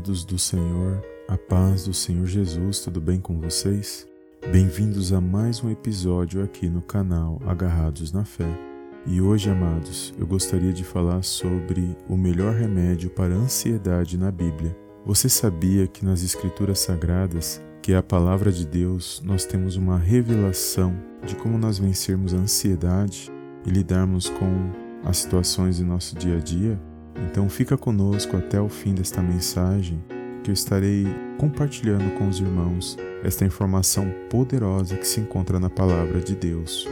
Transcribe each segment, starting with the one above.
amados do Senhor, a paz do Senhor Jesus, tudo bem com vocês? Bem-vindos a mais um episódio aqui no canal Agarrados na Fé. E hoje, amados, eu gostaria de falar sobre o melhor remédio para a ansiedade na Bíblia. Você sabia que nas Escrituras Sagradas, que é a palavra de Deus, nós temos uma revelação de como nós vencermos a ansiedade e lidarmos com as situações do nosso dia a dia? Então fica conosco até o fim desta mensagem, que eu estarei compartilhando com os irmãos esta informação poderosa que se encontra na palavra de Deus.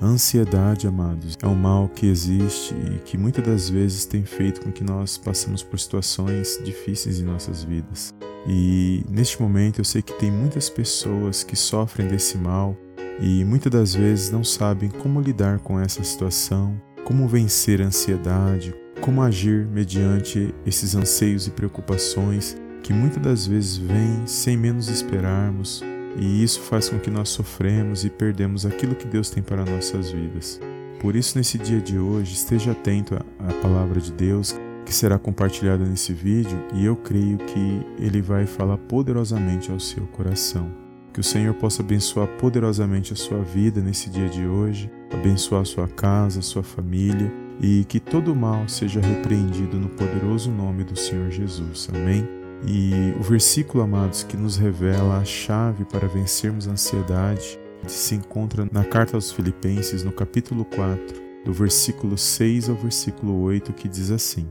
A ansiedade, amados, é um mal que existe e que muitas das vezes tem feito com que nós passemos por situações difíceis em nossas vidas. E neste momento eu sei que tem muitas pessoas que sofrem desse mal e muitas das vezes não sabem como lidar com essa situação, como vencer a ansiedade, como agir mediante esses anseios e preocupações que muitas das vezes vêm sem menos esperarmos, e isso faz com que nós sofremos e perdemos aquilo que Deus tem para nossas vidas. Por isso, nesse dia de hoje, esteja atento à palavra de Deus que será compartilhada nesse vídeo e eu creio que ele vai falar poderosamente ao seu coração. Que o Senhor possa abençoar poderosamente a sua vida nesse dia de hoje, abençoar a sua casa, a sua família e que todo mal seja repreendido no poderoso nome do Senhor Jesus. Amém. E o versículo, amados, que nos revela a chave para vencermos a ansiedade se encontra na carta aos Filipenses, no capítulo 4, do versículo 6 ao versículo 8, que diz assim: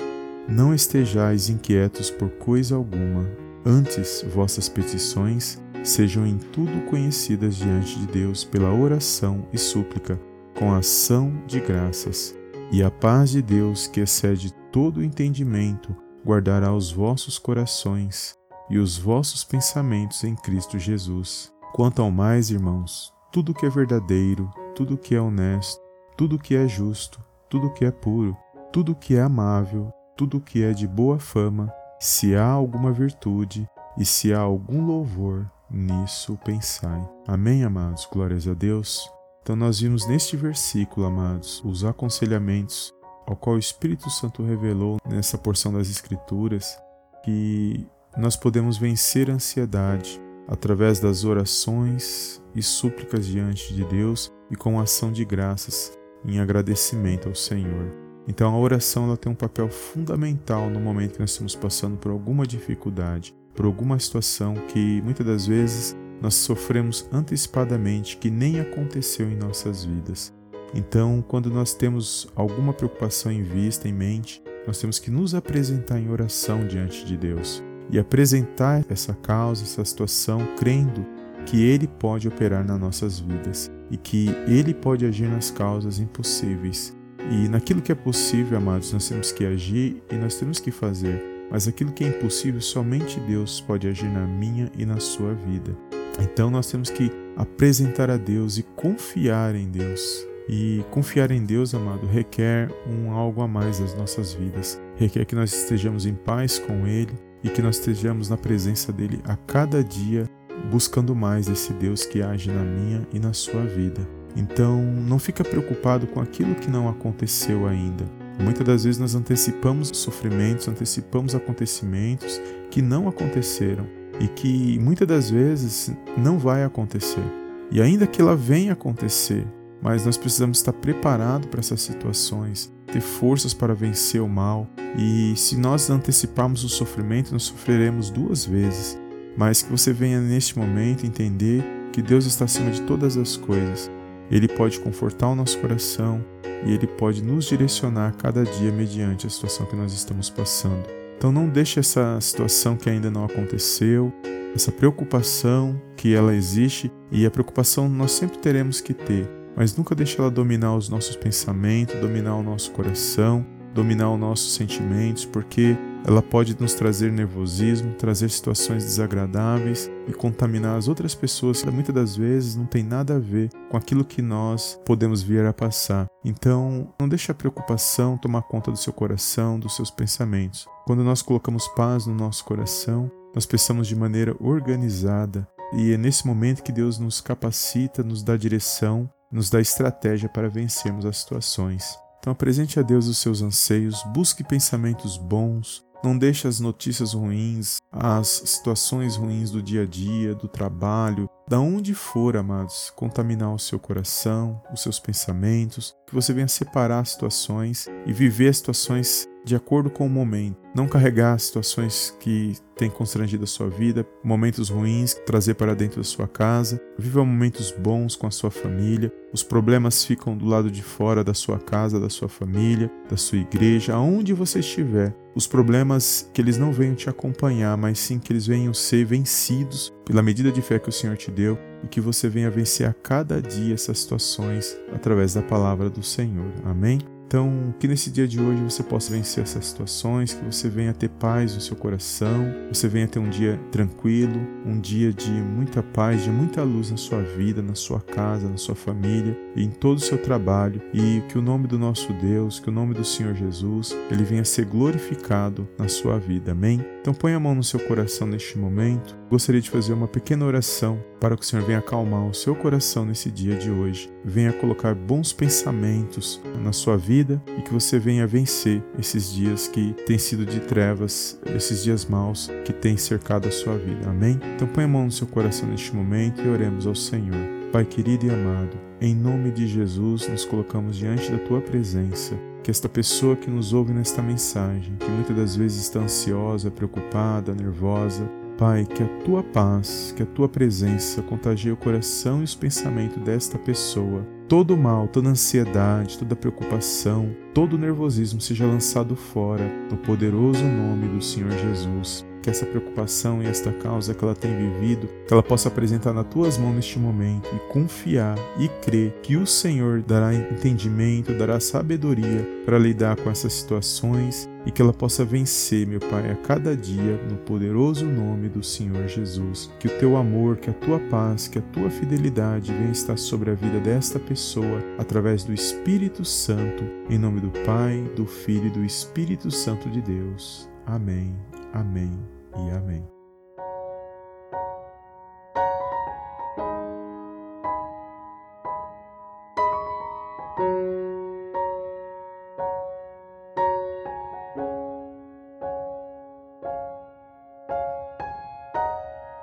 Não estejais inquietos por coisa alguma, antes vossas petições sejam em tudo conhecidas diante de Deus pela oração e súplica, com ação de graças e a paz de Deus, que excede todo entendimento, guardará os vossos corações e os vossos pensamentos em Cristo Jesus. Quanto ao mais, irmãos, tudo que é verdadeiro, tudo que é honesto, tudo que é justo, tudo que é puro, tudo que é amável, tudo que é de boa fama, se há alguma virtude e se há algum louvor, nisso pensai. Amém, amados. Glórias a Deus. Então, nós vimos neste versículo, amados, os aconselhamentos ao qual o Espírito Santo revelou nessa porção das Escrituras que nós podemos vencer a ansiedade através das orações e súplicas diante de Deus e com ação de graças em agradecimento ao Senhor. Então a oração ela tem um papel fundamental no momento que nós estamos passando por alguma dificuldade, por alguma situação que muitas das vezes nós sofremos antecipadamente que nem aconteceu em nossas vidas. Então, quando nós temos alguma preocupação em vista, em mente, nós temos que nos apresentar em oração diante de Deus e apresentar essa causa, essa situação, crendo que Ele pode operar nas nossas vidas e que Ele pode agir nas causas impossíveis. E naquilo que é possível, amados, nós temos que agir e nós temos que fazer, mas aquilo que é impossível, somente Deus pode agir na minha e na sua vida. Então nós temos que apresentar a Deus e confiar em Deus. E confiar em Deus, amado, requer um algo a mais das nossas vidas. Requer que nós estejamos em paz com Ele e que nós estejamos na presença dele a cada dia, buscando mais desse Deus que age na minha e na sua vida. Então, não fica preocupado com aquilo que não aconteceu ainda. Muitas das vezes nós antecipamos sofrimentos, antecipamos acontecimentos que não aconteceram e que muitas das vezes não vai acontecer. E ainda que ela venha acontecer, mas nós precisamos estar preparados para essas situações, ter forças para vencer o mal. E se nós anteciparmos o sofrimento, nós sofreremos duas vezes. Mas que você venha neste momento entender que Deus está acima de todas as coisas. Ele pode confortar o nosso coração e ele pode nos direcionar cada dia mediante a situação que nós estamos passando. Então não deixe essa situação que ainda não aconteceu, essa preocupação que ela existe e a preocupação nós sempre teremos que ter, mas nunca deixe ela dominar os nossos pensamentos, dominar o nosso coração, dominar os nossos sentimentos, porque ela pode nos trazer nervosismo, trazer situações desagradáveis e contaminar as outras pessoas que muitas das vezes não tem nada a ver com aquilo que nós podemos vir a passar. Então, não deixe a preocupação tomar conta do seu coração, dos seus pensamentos. Quando nós colocamos paz no nosso coração, nós pensamos de maneira organizada e é nesse momento que Deus nos capacita, nos dá direção, nos dá estratégia para vencermos as situações. Então apresente a Deus os seus anseios, busque pensamentos bons, Não deixe as notícias ruins, as situações ruins do dia a dia, do trabalho, da onde for, amados, contaminar o seu coração, os seus pensamentos, que você venha separar situações e viver as situações de acordo com o momento. Não carregar situações que têm constrangido a sua vida, momentos ruins, trazer para dentro da sua casa. Viva momentos bons com a sua família. Os problemas ficam do lado de fora da sua casa, da sua família, da sua igreja, aonde você estiver. Os problemas que eles não venham te acompanhar, mas sim que eles venham ser vencidos pela medida de fé que o Senhor te deu e que você venha vencer a cada dia essas situações através da palavra do Senhor. Amém? Então, que nesse dia de hoje você possa vencer essas situações, que você venha ter paz no seu coração, você venha ter um dia tranquilo, um dia de muita paz, de muita luz na sua vida, na sua casa, na sua família e em todo o seu trabalho, e que o nome do nosso Deus, que o nome do Senhor Jesus, ele venha ser glorificado na sua vida. Amém? Então, põe a mão no seu coração neste momento. Gostaria de fazer uma pequena oração para que o Senhor venha acalmar o seu coração nesse dia de hoje, venha colocar bons pensamentos na sua vida e que você venha vencer esses dias que têm sido de trevas, esses dias maus que têm cercado a sua vida. Amém? Então põe a mão no seu coração neste momento e oremos ao Senhor. Pai querido e amado, em nome de Jesus nos colocamos diante da tua presença. Que esta pessoa que nos ouve nesta mensagem, que muitas das vezes está ansiosa, preocupada, nervosa, Pai, que a tua paz, que a tua presença contagie o coração e os pensamentos desta pessoa. Todo mal, toda ansiedade, toda preocupação, todo nervosismo seja lançado fora no poderoso nome do Senhor Jesus que essa preocupação e esta causa que ela tem vivido, que ela possa apresentar nas tuas mãos neste momento e confiar e crer que o Senhor dará entendimento, dará sabedoria para lidar com essas situações e que ela possa vencer, meu Pai, a cada dia no poderoso nome do Senhor Jesus. Que o teu amor, que a tua paz, que a tua fidelidade venha estar sobre a vida desta pessoa através do Espírito Santo, em nome do Pai, do Filho e do Espírito Santo de Deus. Amém. Amém e amém.